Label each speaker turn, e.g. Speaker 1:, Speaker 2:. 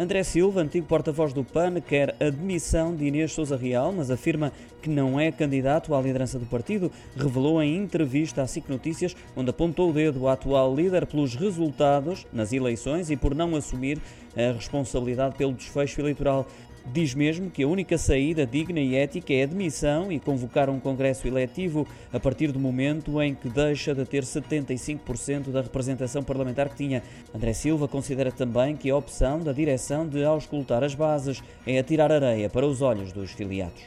Speaker 1: André Silva, antigo porta-voz do PAN, quer a demissão de Inês Souza Real, mas afirma que não é candidato à liderança do partido. Revelou em entrevista à SIC Notícias, onde apontou o dedo à atual líder pelos resultados nas eleições e por não assumir a responsabilidade pelo desfecho eleitoral. Diz mesmo que a única saída digna e ética é a demissão e convocar um congresso eletivo a partir do momento em que deixa de ter 75% da representação parlamentar que tinha. André Silva considera também que a opção da direção de auscultar as bases é atirar areia para os olhos dos filiados.